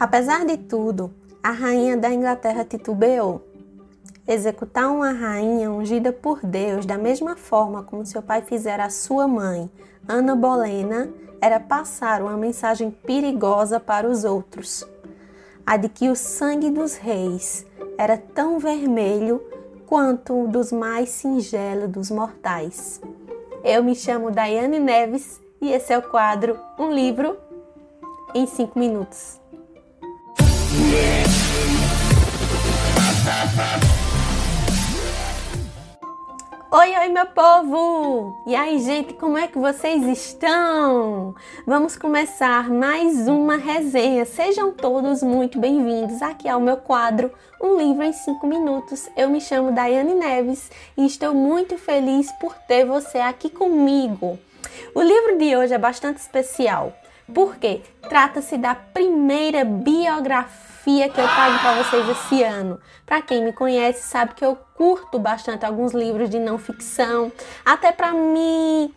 Apesar de tudo, a rainha da Inglaterra titubeou. Executar uma rainha ungida por Deus da mesma forma como seu pai fizera a sua mãe, Ana Bolena, era passar uma mensagem perigosa para os outros. A de que o sangue dos reis era tão vermelho quanto o dos mais singelos dos mortais. Eu me chamo Daiane Neves e esse é o quadro Um Livro em 5 Minutos. Oi, oi, meu povo! E aí, gente, como é que vocês estão? Vamos começar mais uma resenha. Sejam todos muito bem-vindos aqui ao meu quadro Um Livro em 5 Minutos. Eu me chamo Daiane Neves e estou muito feliz por ter você aqui comigo. O livro de hoje é bastante especial porque trata-se da primeira biografia que eu trago para vocês esse ano. Para quem me conhece sabe que eu curto bastante alguns livros de não ficção, até para me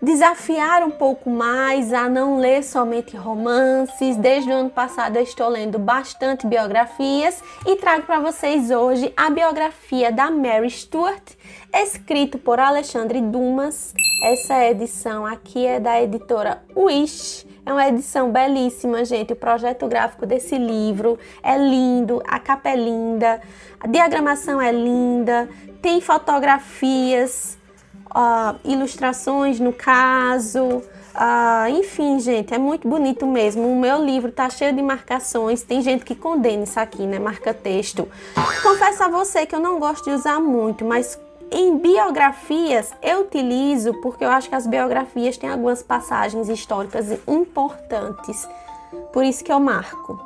desafiar um pouco mais a não ler somente romances. Desde o ano passado eu estou lendo bastante biografias e trago para vocês hoje a biografia da Mary Stuart, escrito por Alexandre Dumas. Essa edição aqui é da editora Wish. É uma edição belíssima, gente. O projeto gráfico desse livro é lindo, a capa é linda, a diagramação é linda, tem fotografias uh, ilustrações no caso. Uh, enfim, gente, é muito bonito mesmo. O meu livro tá cheio de marcações. Tem gente que condena isso aqui, né? Marca texto. Confesso a você que eu não gosto de usar muito, mas em biografias eu utilizo porque eu acho que as biografias têm algumas passagens históricas importantes. Por isso que eu marco.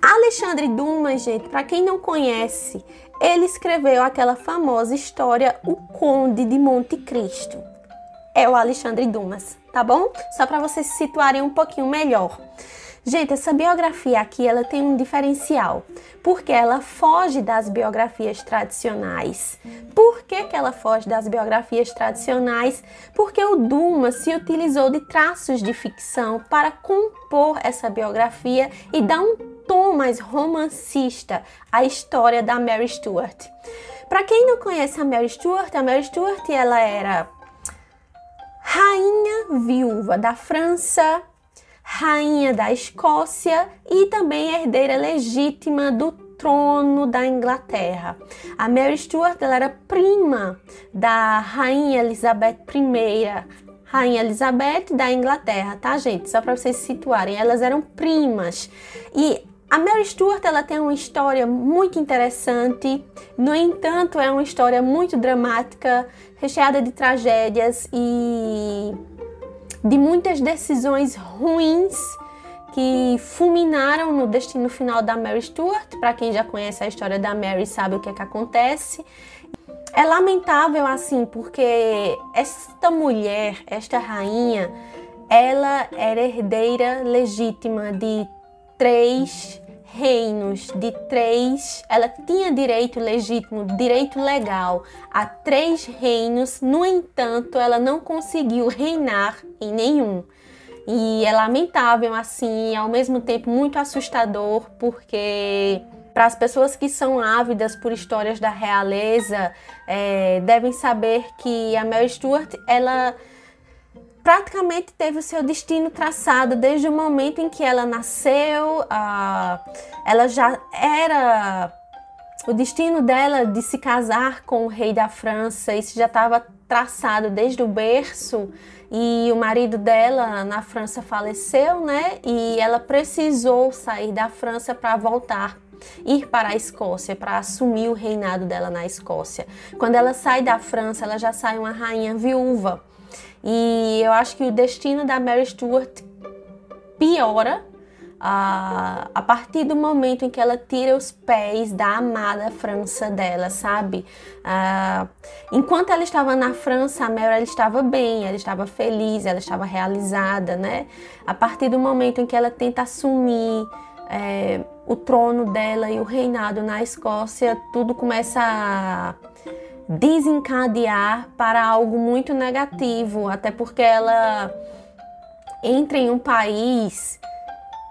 Alexandre Dumas, gente, para quem não conhece, ele escreveu aquela famosa história O Conde de Monte Cristo. É o Alexandre Dumas, tá bom? Só para vocês se situarem um pouquinho melhor. Gente, essa biografia aqui ela tem um diferencial, porque ela foge das biografias tradicionais. Por que, que ela foge das biografias tradicionais? Porque o Dumas se utilizou de traços de ficção para compor essa biografia e dar um tom mais romancista a história da Mary Stuart. Para quem não conhece a Mary Stuart, a Mary Stuart ela era rainha viúva da França, rainha da Escócia e também herdeira legítima do trono da Inglaterra. A Mary Stuart ela era prima da rainha Elizabeth I, Rainha Elizabeth da Inglaterra, tá, gente? Só para vocês se situarem, elas eram primas. E a Mary Stuart ela tem uma história muito interessante, no entanto, é uma história muito dramática, recheada de tragédias e de muitas decisões ruins que fulminaram no destino final da Mary Stuart. Para quem já conhece a história da Mary, sabe o que é que acontece. É lamentável assim, porque esta mulher, esta rainha, ela era herdeira legítima de três reinos de três, ela tinha direito legítimo, direito legal a três reinos, no entanto, ela não conseguiu reinar em nenhum. E é lamentável assim, ao mesmo tempo muito assustador, porque para as pessoas que são ávidas por histórias da realeza, é, devem saber que a Mary Stuart, ela praticamente teve o seu destino traçado desde o momento em que ela nasceu. ela já era o destino dela de se casar com o rei da França. Isso já estava traçado desde o berço. E o marido dela na França faleceu, né? E ela precisou sair da França para voltar ir para a Escócia para assumir o reinado dela na Escócia. Quando ela sai da França, ela já sai uma rainha viúva. E eu acho que o destino da Mary Stuart piora a, a partir do momento em que ela tira os pés da amada França dela, sabe? Uh, enquanto ela estava na França, a Mary ela estava bem, ela estava feliz, ela estava realizada, né? A partir do momento em que ela tenta assumir é, o trono dela e o reinado na Escócia, tudo começa a desencadear para algo muito negativo, até porque ela entra em um país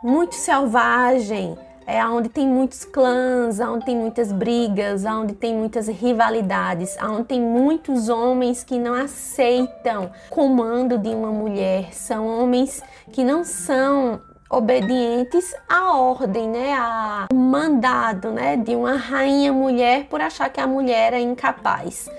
muito selvagem, é onde tem muitos clãs, onde tem muitas brigas, onde tem muitas rivalidades, onde tem muitos homens que não aceitam comando de uma mulher, são homens que não são obedientes à ordem, né, ao mandado, né, de uma rainha mulher por achar que a mulher é incapaz.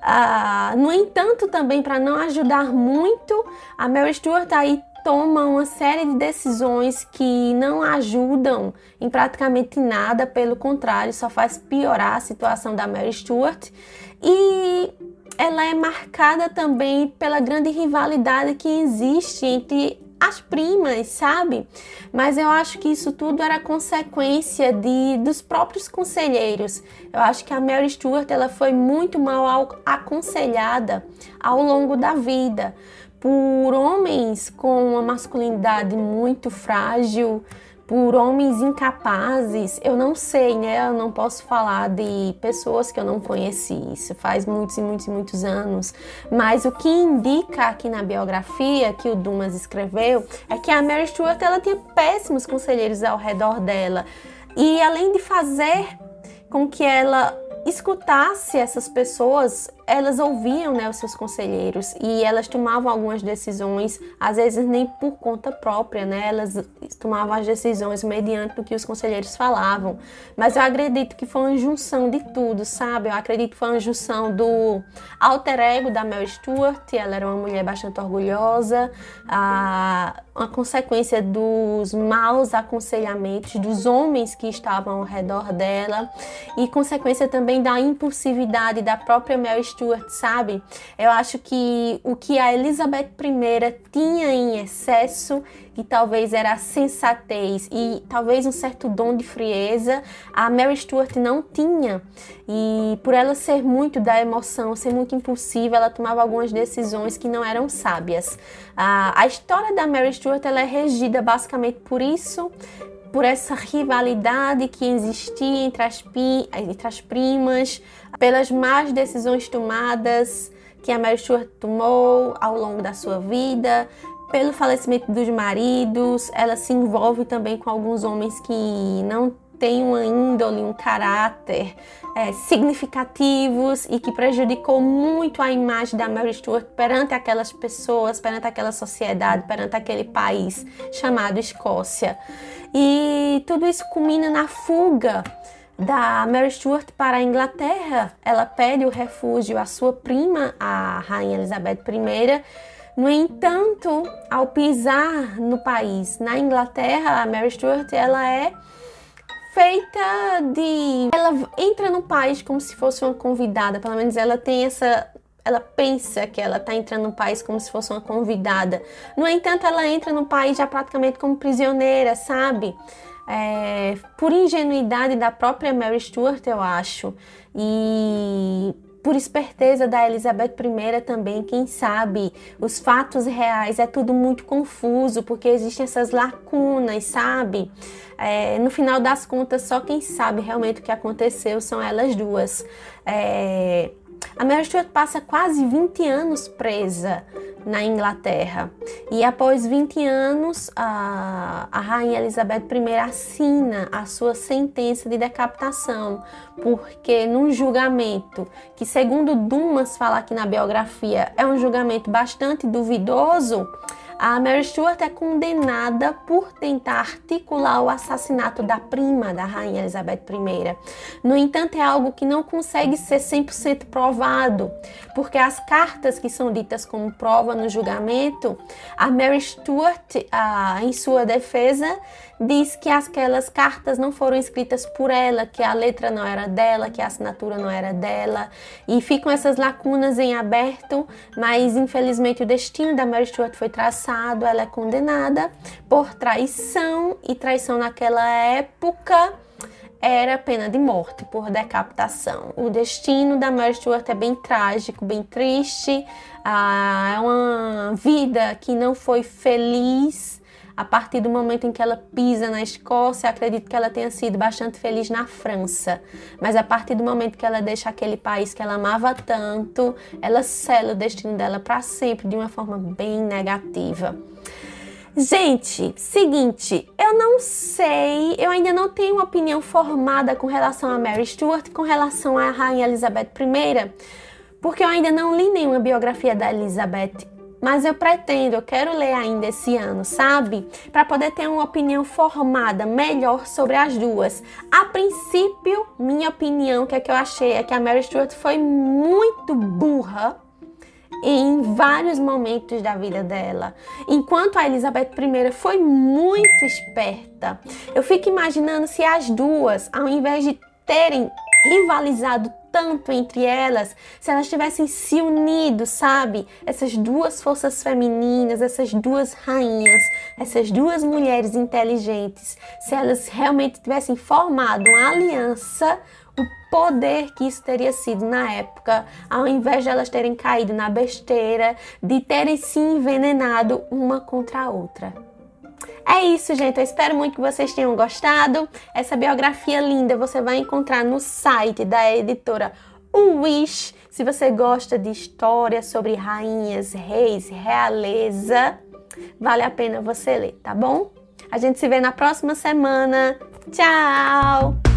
Ah, no entanto, também para não ajudar muito, a Mary Stuart aí toma uma série de decisões que não ajudam em praticamente nada, pelo contrário, só faz piorar a situação da Mary Stuart. E ela é marcada também pela grande rivalidade que existe entre as primas, sabe? Mas eu acho que isso tudo era consequência de dos próprios conselheiros. Eu acho que a Mary Stuart ela foi muito mal aconselhada ao longo da vida por homens com uma masculinidade muito frágil, por homens incapazes. Eu não sei, né? Eu não posso falar de pessoas que eu não conheci. Isso faz muitos e muitos e muitos anos. Mas o que indica aqui na biografia que o Dumas escreveu é que a Mary Stuart ela tinha péssimos conselheiros ao redor dela. E além de fazer com que ela escutasse essas pessoas, elas ouviam né, os seus conselheiros e elas tomavam algumas decisões, às vezes nem por conta própria, né? Elas tomavam as decisões mediante o que os conselheiros falavam. Mas eu acredito que foi uma junção de tudo, sabe? Eu acredito que foi uma junção do alter ego da Mel Stewart, ela era uma mulher bastante orgulhosa, a, consequência dos maus aconselhamentos dos homens que estavam ao redor dela e consequência também da impulsividade da própria Mel Stewart Stuart, sabe? Eu acho que o que a Elizabeth I tinha em excesso, e talvez era a sensatez e talvez um certo dom de frieza, a Mary Stuart não tinha. E por ela ser muito da emoção, ser muito impulsiva, ela tomava algumas decisões que não eram sábias. A, a história da Mary Stuart ela é regida basicamente por isso, por essa rivalidade que existia entre as, entre as primas, pelas más decisões tomadas que a Mary Stuart tomou ao longo da sua vida, pelo falecimento dos maridos, ela se envolve também com alguns homens que não têm uma índole, um caráter é, significativos e que prejudicou muito a imagem da Mary Stuart perante aquelas pessoas, perante aquela sociedade, perante aquele país chamado Escócia. E tudo isso culmina na fuga da Mary Stuart para a Inglaterra. Ela pede o refúgio à sua prima, a Rainha Elizabeth I. No entanto, ao pisar no país, na Inglaterra, a Mary Stuart ela é feita de. Ela entra no país como se fosse uma convidada, pelo menos ela tem essa. Ela pensa que ela está entrando no país como se fosse uma convidada. No entanto, ela entra no país já praticamente como prisioneira, sabe? É, por ingenuidade da própria Mary Stuart, eu acho. E por esperteza da Elizabeth I também, quem sabe, os fatos reais é tudo muito confuso, porque existem essas lacunas, sabe? É, no final das contas, só quem sabe realmente o que aconteceu são elas duas. É, a Stuart passa quase 20 anos presa na Inglaterra. E após 20 anos, a, a rainha Elizabeth I assina a sua sentença de decapitação, porque num julgamento que, segundo Dumas fala aqui na biografia, é um julgamento bastante duvidoso, a Mary Stuart é condenada por tentar articular o assassinato da prima da rainha Elizabeth I. No entanto, é algo que não consegue ser 100% provado, porque as cartas que são ditas como prova no julgamento, a Mary Stuart, em sua defesa, diz que aquelas cartas não foram escritas por ela, que a letra não era dela, que a assinatura não era dela, e ficam essas lacunas em aberto, mas infelizmente o destino da Mary Stuart foi traçado, ela é condenada por traição, e traição naquela época era pena de morte por decapitação. O destino da Mary Stuart é bem trágico, bem triste, ah, é uma vida que não foi feliz, a partir do momento em que ela pisa na Escócia, acredito que ela tenha sido bastante feliz na França. Mas a partir do momento que ela deixa aquele país que ela amava tanto, ela sela o destino dela para sempre de uma forma bem negativa. Gente, seguinte, eu não sei, eu ainda não tenho uma opinião formada com relação a Mary Stuart, com relação à Rainha Elizabeth I, porque eu ainda não li nenhuma biografia da Elizabeth, mas eu pretendo, eu quero ler ainda esse ano, sabe? Para poder ter uma opinião formada melhor sobre as duas. A princípio, minha opinião, que é que eu achei, é que a Mary Stuart foi muito burra em vários momentos da vida dela. Enquanto a Elizabeth I foi muito esperta. Eu fico imaginando se as duas, ao invés de terem rivalizado tanto entre elas, se elas tivessem se unido, sabe? Essas duas forças femininas, essas duas rainhas, essas duas mulheres inteligentes, se elas realmente tivessem formado uma aliança, o poder que isso teria sido na época, ao invés de elas terem caído na besteira de terem se envenenado uma contra a outra. É isso, gente. Eu espero muito que vocês tenham gostado. Essa biografia linda você vai encontrar no site da editora Wish. Se você gosta de histórias sobre rainhas, reis, realeza, vale a pena você ler, tá bom? A gente se vê na próxima semana. Tchau!